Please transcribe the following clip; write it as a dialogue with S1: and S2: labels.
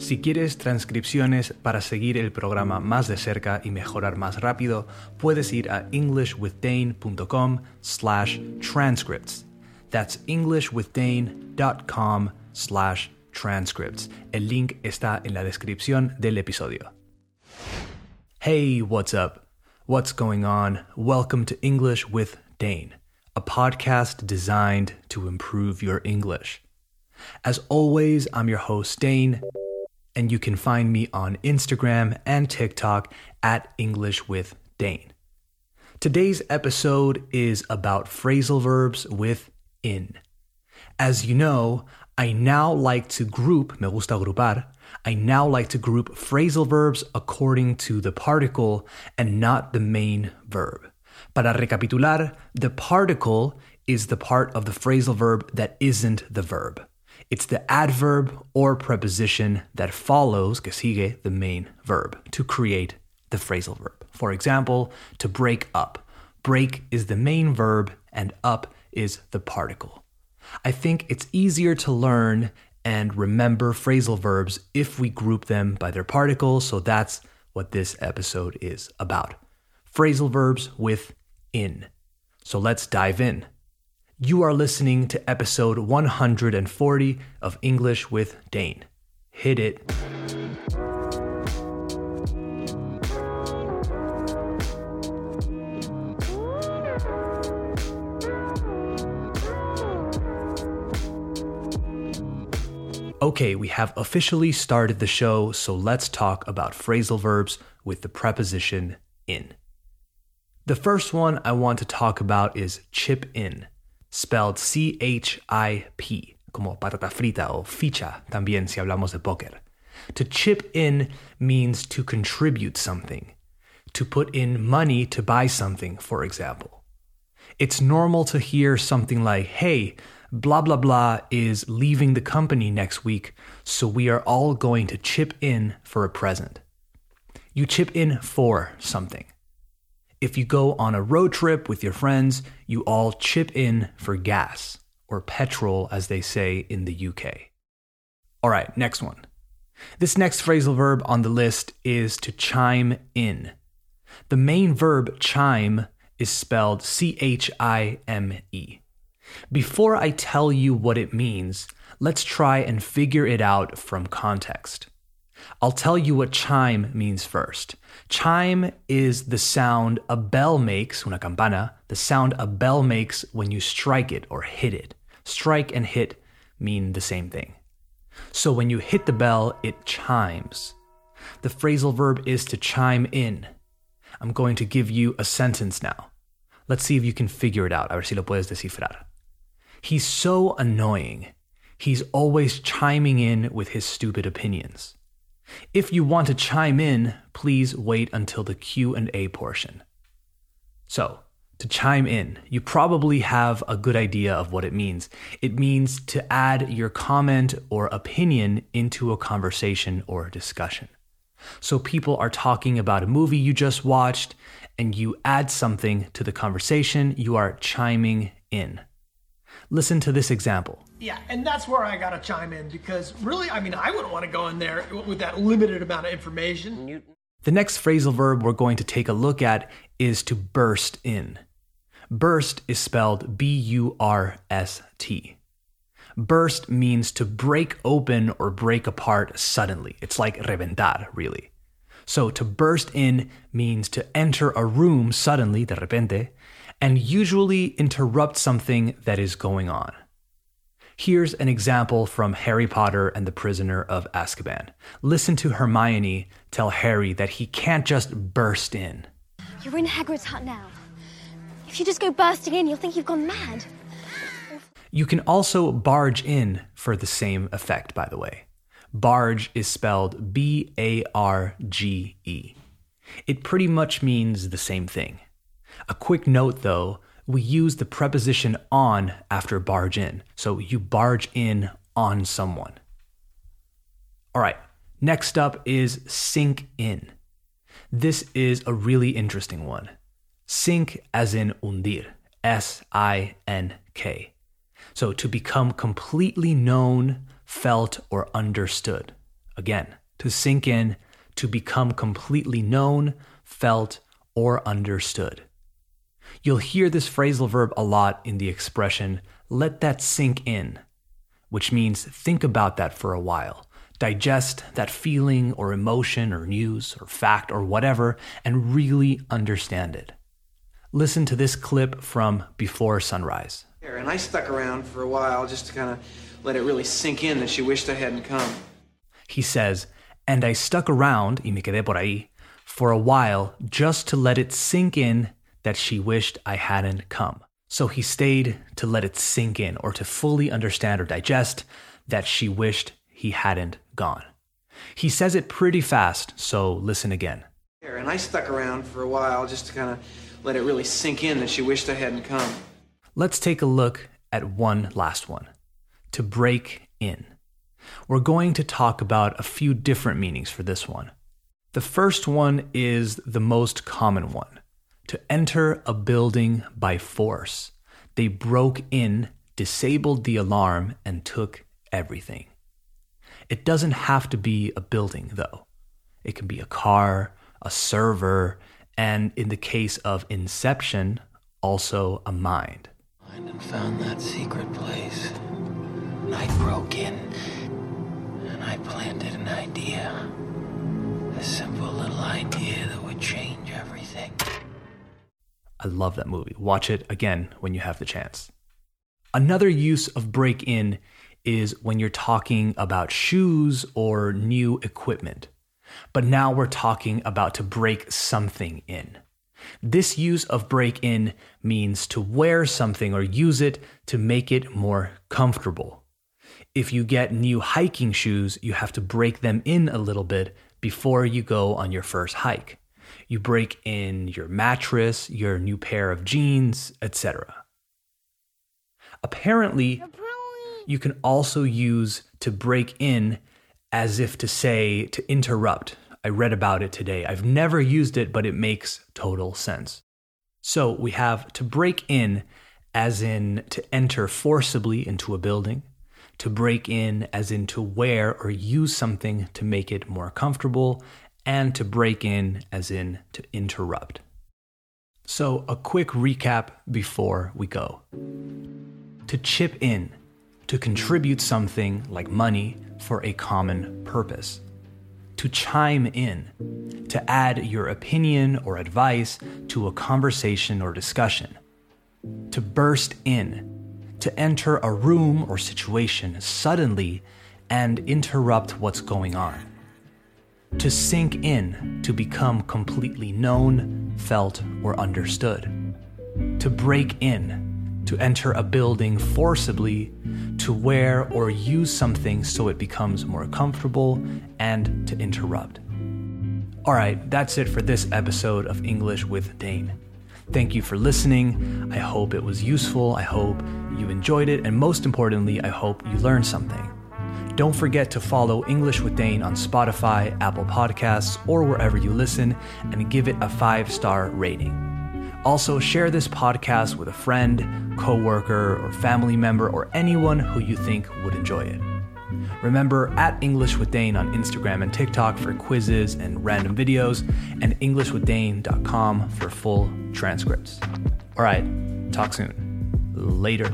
S1: Si quieres transcripciones para seguir el programa más de cerca y mejorar más rápido, puedes ir a englishwithdane.com slash transcripts. That's englishwithdane.com slash transcripts. El link está en la descripción del episodio. Hey, what's up? What's going on? Welcome to English with Dane, a podcast designed to improve your English. As always, I'm your host, Dane and you can find me on Instagram and TikTok at English with Dane. Today's episode is about phrasal verbs with in. As you know, I now like to group, me gusta agrupar, I now like to group phrasal verbs according to the particle and not the main verb. Para recapitular, the particle is the part of the phrasal verb that isn't the verb. It's the adverb or preposition that follows, que sigue, the main verb to create the phrasal verb. For example, to break up. Break is the main verb and up is the particle. I think it's easier to learn and remember phrasal verbs if we group them by their particles, so that's what this episode is about. Phrasal verbs with in. So let's dive in. You are listening to episode 140 of English with Dane. Hit it. Okay, we have officially started the show, so let's talk about phrasal verbs with the preposition in. The first one I want to talk about is chip in spelled C H I P, como patata frita o ficha también si hablamos de póker. To chip in means to contribute something, to put in money to buy something, for example. It's normal to hear something like, hey, blah blah blah is leaving the company next week, so we are all going to chip in for a present. You chip in for something. If you go on a road trip with your friends, you all chip in for gas, or petrol as they say in the UK. All right, next one. This next phrasal verb on the list is to chime in. The main verb chime is spelled C H I M E. Before I tell you what it means, let's try and figure it out from context. I'll tell you what chime means first. Chime is the sound a bell makes, una campana, the sound a bell makes when you strike it or hit it. Strike and hit mean the same thing. So when you hit the bell, it chimes. The phrasal verb is to chime in. I'm going to give you a sentence now. Let's see if you can figure it out. A ver si lo puedes descifrar. He's so annoying. He's always chiming in with his stupid opinions. If you want to chime in, please wait until the Q&A portion. So, to chime in, you probably have a good idea of what it means. It means to add your comment or opinion into a conversation or discussion. So people are talking about a movie you just watched and you add something to the conversation, you are chiming in. Listen to this example.
S2: Yeah, and that's where I gotta chime in because really, I mean, I wouldn't want to go in there with that limited amount of information. Newton.
S1: The next phrasal verb we're going to take a look at is to burst in. Burst is spelled B U R S T. Burst means to break open or break apart suddenly. It's like reventar, really. So to burst in means to enter a room suddenly, de repente, and usually interrupt something that is going on. Here's an example from Harry Potter and the Prisoner of Azkaban. Listen to Hermione tell Harry that he can't just burst in.
S3: You're in Hagrid's hut now. If you just go bursting in, you'll think you've gone mad.
S1: You can also barge in for the same effect, by the way. Barge is spelled B A R G E. It pretty much means the same thing. A quick note though, we use the preposition on after barge in. So you barge in on someone. All right, next up is sink in. This is a really interesting one. Sink as in hundir, S I N K. So to become completely known, felt, or understood. Again, to sink in, to become completely known, felt, or understood. You'll hear this phrasal verb a lot in the expression, let that sink in, which means think about that for a while. Digest that feeling or emotion or news or fact or whatever and really understand it. Listen to this clip from Before Sunrise.
S4: And I stuck around for a while just to kind of let it really sink in that she wished I hadn't come.
S1: He says, and I stuck around, y me quedé por ahí, for a while just to let it sink in that she wished I hadn't come. So he stayed to let it sink in or to fully understand or digest that she wished he hadn't gone. He says it pretty fast, so listen again.
S4: And I stuck around for a while just to kind of let it really sink in that she wished I hadn't come.
S1: Let's take a look at one last one to break in. We're going to talk about a few different meanings for this one. The first one is the most common one to enter a building by force. They broke in, disabled the alarm, and took everything. It doesn't have to be a building, though. It can be a car, a server, and in the case of Inception, also a mind.
S5: And found that secret place. I broke in and I planted an idea. A simple little idea that would change.
S1: I love that movie. Watch it again when you have the chance. Another use of break in is when you're talking about shoes or new equipment. But now we're talking about to break something in. This use of break in means to wear something or use it to make it more comfortable. If you get new hiking shoes, you have to break them in a little bit before you go on your first hike. You break in your mattress, your new pair of jeans, etc. Apparently, you can also use to break in as if to say to interrupt. I read about it today. I've never used it, but it makes total sense. So we have to break in as in to enter forcibly into a building, to break in as in to wear or use something to make it more comfortable, and to break in as in to interrupt. So, a quick recap before we go. To chip in, to contribute something like money for a common purpose. To chime in, to add your opinion or advice to a conversation or discussion. To burst in, to enter a room or situation suddenly and interrupt what's going on to sink in, to become completely known, felt, or understood, to break in, to enter a building forcibly, to wear or use something so it becomes more comfortable, and to interrupt. All right, that's it for this episode of English with Dane. Thank you for listening. I hope it was useful. I hope you enjoyed it. And most importantly, I hope you learned something. Don't forget to follow English with Dane on Spotify, Apple Podcasts, or wherever you listen, and give it a five star rating. Also, share this podcast with a friend, coworker, or family member, or anyone who you think would enjoy it. Remember, at English with Dane on Instagram and TikTok for quizzes and random videos, and EnglishWithDane.com for full transcripts. All right, talk soon. Later.